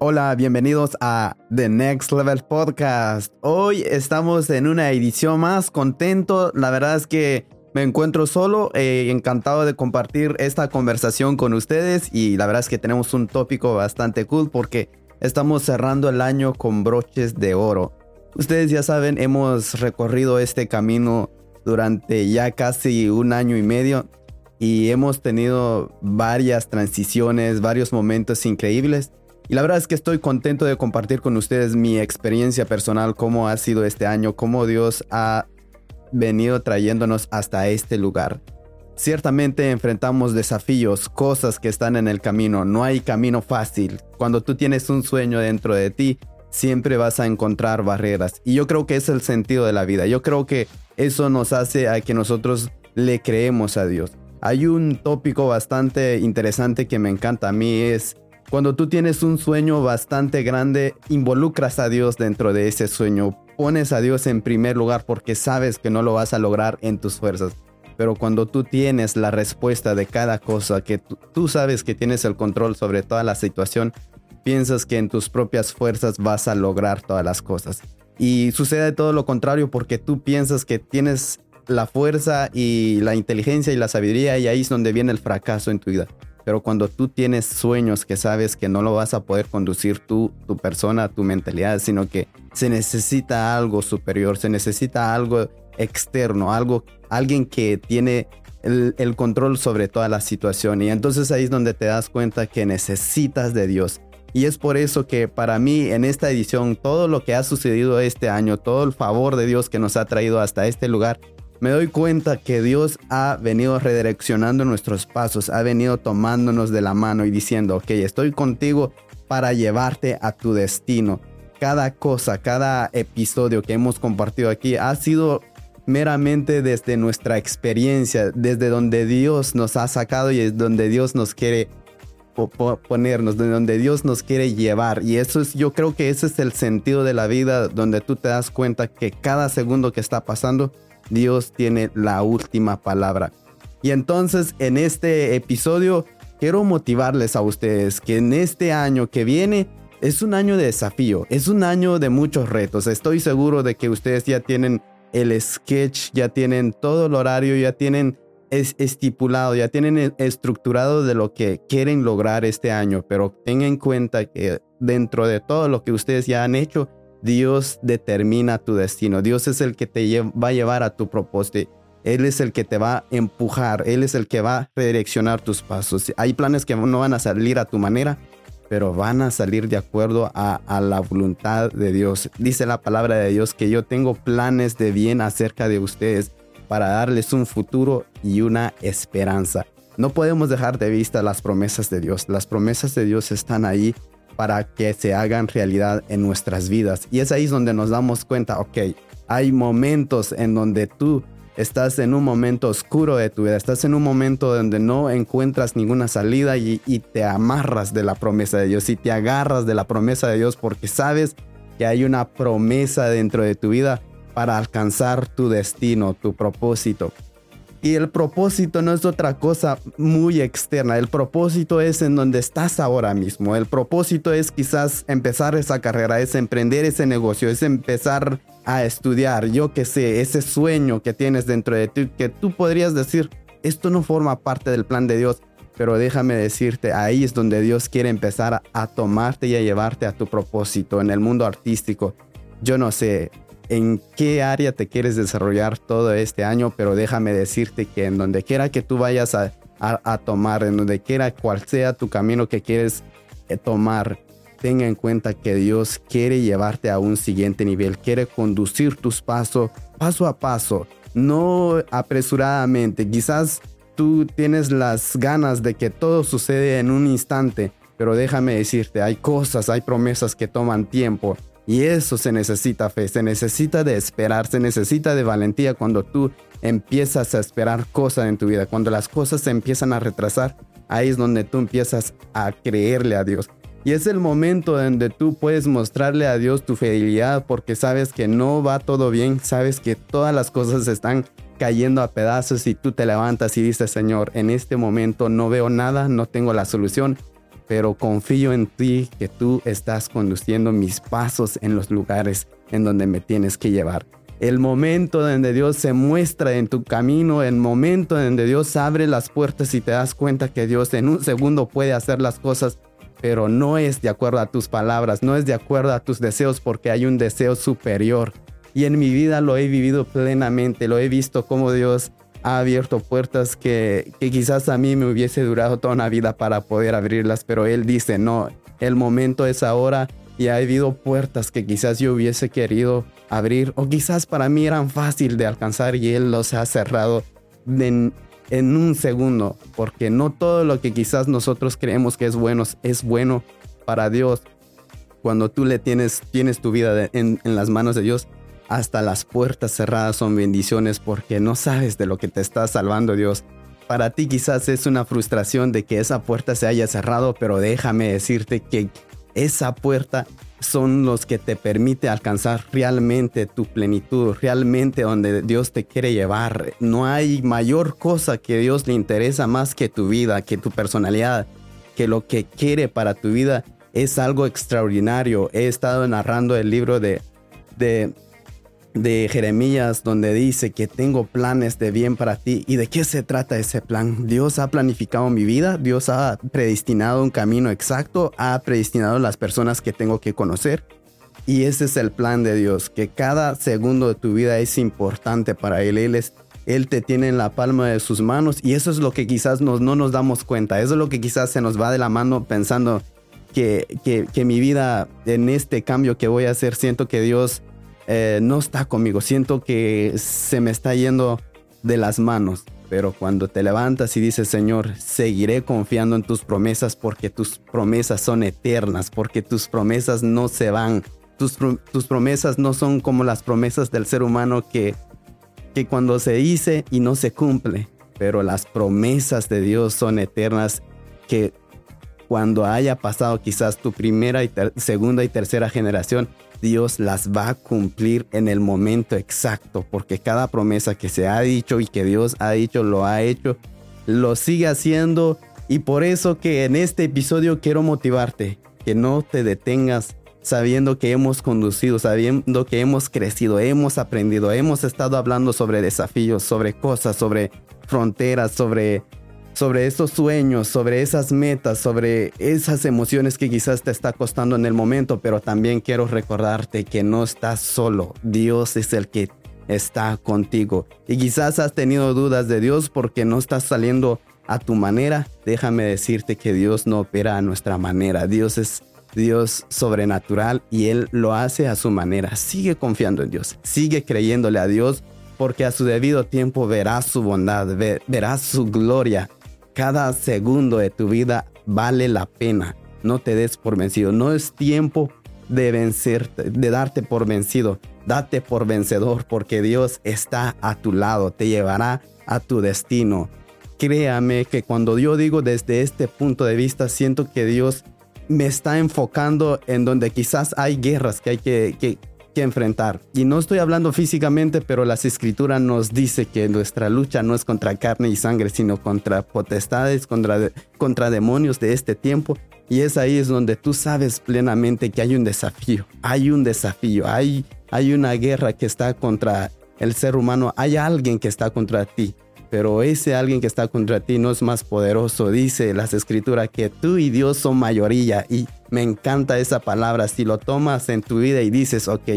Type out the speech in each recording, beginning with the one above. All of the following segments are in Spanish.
Hola, bienvenidos a The Next Level Podcast. Hoy estamos en una edición más contento. La verdad es que me encuentro solo, eh, encantado de compartir esta conversación con ustedes y la verdad es que tenemos un tópico bastante cool porque estamos cerrando el año con broches de oro. Ustedes ya saben, hemos recorrido este camino durante ya casi un año y medio y hemos tenido varias transiciones, varios momentos increíbles. Y la verdad es que estoy contento de compartir con ustedes mi experiencia personal, cómo ha sido este año, cómo Dios ha venido trayéndonos hasta este lugar. Ciertamente enfrentamos desafíos, cosas que están en el camino, no hay camino fácil. Cuando tú tienes un sueño dentro de ti, siempre vas a encontrar barreras. Y yo creo que es el sentido de la vida. Yo creo que eso nos hace a que nosotros le creemos a Dios. Hay un tópico bastante interesante que me encanta a mí es cuando tú tienes un sueño bastante grande, involucras a Dios dentro de ese sueño. Pones a Dios en primer lugar porque sabes que no lo vas a lograr en tus fuerzas. Pero cuando tú tienes la respuesta de cada cosa, que tú, sabes que tienes el control sobre toda la situación, piensas que en tus propias fuerzas vas a lograr todas las cosas. Y sucede todo lo contrario porque tú piensas que tienes la fuerza y la inteligencia y la sabiduría y ahí es donde viene el fracaso en tu vida. Pero cuando tú tienes sueños que sabes que no lo vas a poder conducir tú, tu persona, tu mentalidad, sino que se necesita algo superior, se necesita algo externo, algo, alguien que tiene el, el control sobre toda la situación. Y entonces ahí es donde te das cuenta que necesitas de Dios. Y es por eso que para mí en esta edición todo lo que ha sucedido este año, todo el favor de Dios que nos ha traído hasta este lugar, me doy cuenta que Dios ha venido redireccionando nuestros pasos, ha venido tomándonos de la mano y diciendo, ok, estoy contigo para llevarte a tu destino. Cada cosa, cada episodio que hemos compartido aquí ha sido meramente desde nuestra experiencia, desde donde Dios nos ha sacado y es donde Dios nos quiere ponernos, donde Dios nos quiere llevar. Y eso es, yo creo que ese es el sentido de la vida, donde tú te das cuenta que cada segundo que está pasando Dios tiene la última palabra. Y entonces en este episodio quiero motivarles a ustedes que en este año que viene es un año de desafío, es un año de muchos retos. Estoy seguro de que ustedes ya tienen el sketch, ya tienen todo el horario, ya tienen es estipulado, ya tienen e, estructurado de lo que quieren lograr este año, pero tengan en cuenta que dentro de todo lo que ustedes ya han hecho, Dios determina tu destino. Dios es el que te va a llevar a tu propósito. Él es el que te va a empujar. Él es el que va a redireccionar tus pasos. Hay planes que no van a salir a tu manera, pero van a salir de acuerdo a, a, la voluntad de Dios. Dice la palabra de Dios que yo tengo planes de bien acerca de ustedes para darles un futuro y una esperanza. No podemos dejar de vista las promesas de Dios. Las promesas de Dios están ahí para que se hagan realidad en nuestras vidas. Y es ahí donde nos damos cuenta, ok, hay momentos en donde tú estás en un momento oscuro de tu vida, estás en un momento donde no encuentras ninguna salida y, y, te amarras de la promesa de Dios y te agarras de la promesa de Dios porque sabes que hay una promesa dentro de tu vida para alcanzar tu destino, tu propósito. Y el propósito no es otra cosa muy externa. El propósito es en donde estás ahora mismo. El propósito es quizás empezar esa carrera, es emprender ese negocio, es empezar a estudiar, yo qué sé, ese sueño que tienes dentro de ti, que tú podrías decir, esto no forma parte del plan de Dios. Pero déjame decirte, ahí es donde Dios quiere empezar a tomarte y a llevarte a tu propósito en el mundo artístico. Yo no sé, en qué área te quieres desarrollar todo este año, pero déjame decirte que en donde quiera que tú vayas a, tomar, en donde quiera cual sea tu camino que quieres eh, tomar, tenga en cuenta que Dios quiere llevarte a un siguiente nivel, quiere conducir tus pasos paso a paso, no apresuradamente. Quizás tú tienes las ganas de que todo sucede en un instante, pero déjame decirte, hay cosas, hay promesas que toman tiempo y eso se necesita fe, se necesita de esperar, se necesita de valentía cuando tú empiezas a esperar cosas en tu vida. Cuando las cosas se empiezan a retrasar, ahí es donde tú empiezas a creerle a Dios. Y es el momento donde tú puedes mostrarle a Dios tu fidelidad porque sabes que no va todo bien, sabes que todas las cosas están cayendo a pedazos y tú te levantas y dices, Señor, en este momento no veo nada, no tengo la solución, pero confío en ti que tú estás conduciendo mis pasos en los lugares en donde me tienes que llevar. El momento donde Dios se muestra en tu camino, el momento donde Dios abre las puertas y te das cuenta que Dios en un segundo puede hacer las cosas, pero no es de acuerdo a tus palabras, no es de acuerdo a tus deseos porque hay un deseo superior. Y en mi vida lo he vivido plenamente, lo he visto como Dios ha abierto puertas que, quizás a mí me hubiese durado toda una vida para poder abrirlas, pero Él dice, no, el momento es ahora y ha habido puertas que quizás yo hubiese querido abrir o quizás para mí eran fácil de alcanzar y Él los ha cerrado en, un segundo, porque no todo lo que quizás nosotros creemos que es bueno es bueno para Dios. Cuando tú le tienes, tienes tu vida en las manos de Dios, hasta las puertas cerradas son bendiciones porque no sabes de lo que te está salvando Dios. Para ti quizás es una frustración de que esa puerta se haya cerrado, pero déjame decirte que esa puerta son los que te permite alcanzar realmente tu plenitud, realmente donde Dios te quiere llevar. No hay mayor cosa que Dios le interesa más que tu vida, que tu personalidad, que lo que quiere para tu vida es algo extraordinario. He estado narrando el libro de, de de Jeremías donde dice que tengo planes de bien para ti. ¿Y de qué se trata ese plan? Dios ha planificado mi vida, Dios ha predestinado un camino exacto, ha predestinado las personas que tengo que conocer. Y ese es el plan de Dios, que cada segundo de tu vida es importante para Él. Él, es, él te tiene en la palma de sus manos y eso es lo que quizás nos, no nos damos cuenta. Eso es lo que quizás se nos va de la mano pensando que, que, que mi vida en este cambio que voy a hacer, siento que Dios eh, no está conmigo, siento que se me está yendo de las manos. Pero cuando te levantas y dices, Señor, seguiré confiando en tus promesas porque tus promesas son eternas, porque tus promesas no se van. Tus, tus promesas no son como las promesas del ser humano que, que cuando se dice y no se cumple. Pero las promesas de Dios son eternas que cuando haya pasado quizás tu primera y segunda y tercera generación, Dios las va a cumplir en el momento exacto, porque cada promesa que se ha dicho y que Dios ha dicho, lo ha hecho, lo sigue haciendo. Y por eso que en este episodio quiero motivarte, que no te detengas sabiendo que hemos conducido, sabiendo que hemos crecido, hemos aprendido, hemos estado hablando sobre desafíos, sobre cosas, sobre fronteras, sobre sobre esos sueños, sobre esas metas, sobre esas emociones que quizás te está costando en el momento, pero también quiero recordarte que no estás solo. Dios es el que está contigo. Y quizás has tenido dudas de Dios porque no estás saliendo a tu manera. Déjame decirte que Dios no opera a nuestra manera. Dios es Dios sobrenatural y Él lo hace a su manera. Sigue confiando en Dios. Sigue creyéndole a Dios porque a su debido tiempo verás su bondad, verás su gloria cada segundo de tu vida vale la pena. No te des por vencido. No es tiempo de vencerte, de darte por vencido. Date por vencedor porque Dios está a tu lado, te llevará a tu destino. Créame que cuando yo digo desde este punto de vista, siento que Dios me está enfocando en donde quizás hay guerras que hay que, que, que enfrentar. Y no estoy hablando físicamente, pero las escrituras nos dice que nuestra lucha no es contra carne y sangre, sino contra potestades, contra, contra demonios de este tiempo. Y es ahí es donde tú sabes plenamente que hay un desafío, hay un desafío, hay, hay una guerra que está contra el ser humano, hay alguien que está contra ti pero ese alguien que está contra ti no es más poderoso. Dice las escrituras que tú y Dios son mayoría y me encanta esa palabra. Si lo tomas en tu vida y dices, ok,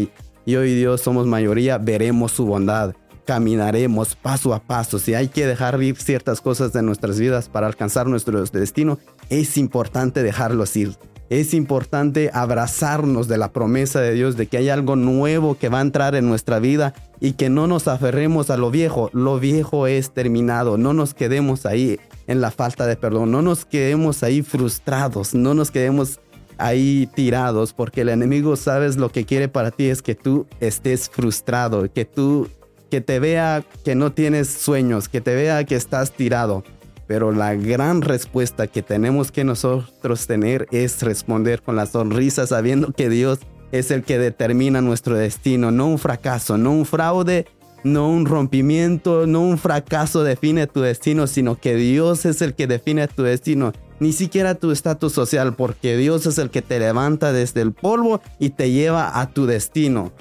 yo y Dios somos mayoría, veremos su bondad. Caminaremos paso a paso. Si hay que dejar ir ciertas cosas de nuestras vidas para alcanzar nuestro destino, es importante dejarlos ir. Es importante abrazarnos de la promesa de Dios de que hay algo nuevo que va a entrar en nuestra vida y que no nos aferremos a lo viejo. Lo viejo es terminado. No nos quedemos ahí en la falta de perdón. No nos quedemos ahí frustrados. No nos quedemos ahí tirados porque el enemigo sabes lo que quiere para ti es que tú estés frustrado, que tú que te vea que no tienes sueños, que te vea que estás tirado. Pero la gran respuesta que tenemos que nosotros tener es responder con la sonrisa sabiendo que Dios es el que determina nuestro destino, no un fracaso, no un fraude, no un rompimiento, no un fracaso define tu destino, sino que Dios es el que define tu destino. ni siquiera tu estatus social, porque Dios es el que te levanta desde el polvo y te lleva a tu destino.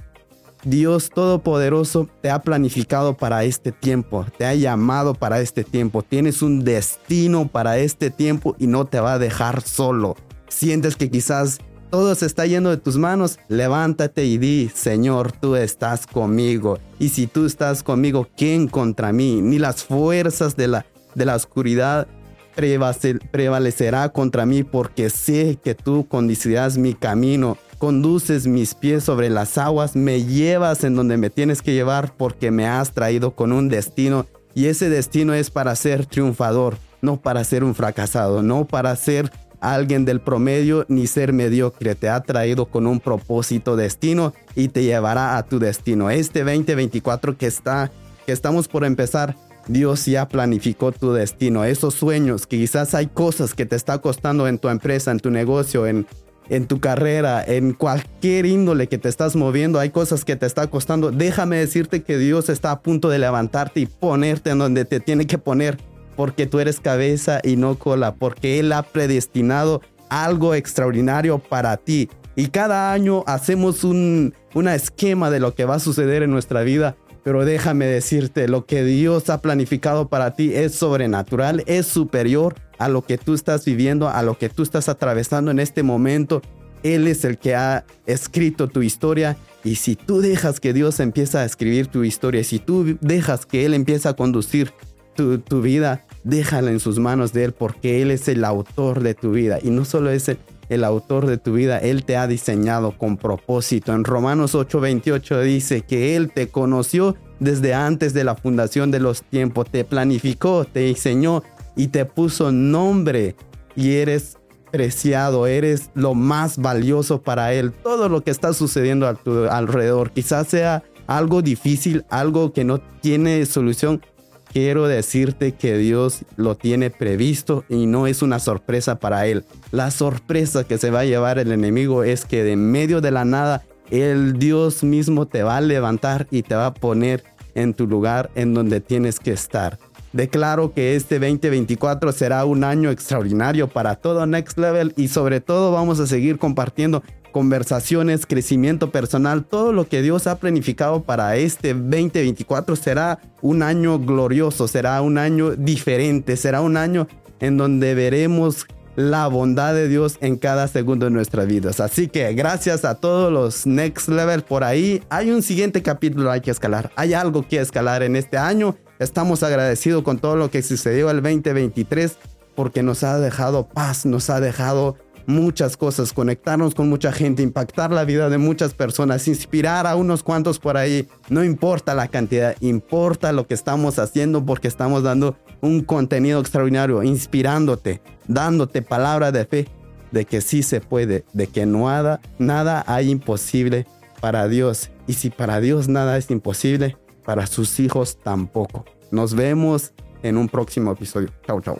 Dios Todopoderoso te ha planificado para este tiempo, te ha llamado para este tiempo, tienes un destino para este tiempo y no te va a dejar solo. Sientes que quizás todo se está yendo de tus manos, levántate y di, Señor, tú estás conmigo. Y si tú estás conmigo, ¿quién contra mí? Ni las fuerzas de la, de la oscuridad prevalecerá contra mí porque sé que tú conducirás mi camino, conduces mis pies sobre las aguas, me llevas en donde me tienes que llevar porque me has traído con un destino y ese destino es para ser triunfador, no para ser un fracasado, no para ser alguien del promedio ni ser mediocre, te ha traído con un propósito destino y te llevará a tu destino. Este 2024 que está que estamos por empezar Dios ya planificó tu destino, esos sueños, que quizás hay cosas que te está costando en tu empresa, en tu negocio, en, en tu carrera, en cualquier índole que te estás moviendo, hay cosas que te está costando. Déjame decirte que Dios está a punto de levantarte y ponerte en donde te tiene que poner, porque tú eres cabeza y no cola, porque Él ha predestinado algo extraordinario para ti. Y cada año hacemos un una esquema de lo que va a suceder en nuestra vida pero déjame decirte, lo que Dios ha planificado para ti es sobrenatural, es superior a lo que tú estás viviendo, a lo que tú estás atravesando en este momento. Él es el que ha escrito tu historia y si tú dejas que Dios empiece a escribir tu historia, si tú dejas que Él empiece a conducir tu, tu vida, déjala en sus manos de Él porque Él es el autor de tu vida y no solo es el, el autor de tu vida, Él te ha diseñado con propósito. En Romanos 8:28 dice que Él te conoció desde antes de la fundación de los tiempos, te planificó, te diseñó y te puso nombre y eres preciado, eres lo más valioso para Él. Todo lo que está sucediendo a tu alrededor, quizás sea algo difícil, algo que no tiene solución, quiero decirte que Dios lo tiene previsto y no es una sorpresa para Él. La sorpresa que se va a llevar el enemigo es que de medio de la nada, el Dios mismo te va a levantar y te va a poner en tu lugar en donde tienes que estar. Declaro que este 2024 será un año extraordinario para todo Next Level y sobre todo vamos a seguir compartiendo conversaciones, crecimiento personal, todo lo que Dios ha planificado para este 2024 será un año glorioso, será un año diferente, será un año en donde veremos la bondad de Dios en cada segundo de nuestras vidas. Así que gracias a todos los Next Level por ahí. Hay un siguiente capítulo hay que escalar. Hay algo que escalar en este año. Estamos agradecidos con todo lo que sucedió el 2023 porque nos ha dejado paz, nos ha dejado muchas cosas, conectarnos con mucha gente, impactar la vida de muchas personas, inspirar a unos cuantos por ahí. No importa la cantidad, importa lo que estamos haciendo porque estamos dando un contenido extraordinario, inspirándote, dándote palabra de fe de que sí se puede, de que nada, nada hay imposible para Dios. Y si para Dios nada es imposible, para sus hijos tampoco. Nos vemos en un próximo episodio. Chao, chao.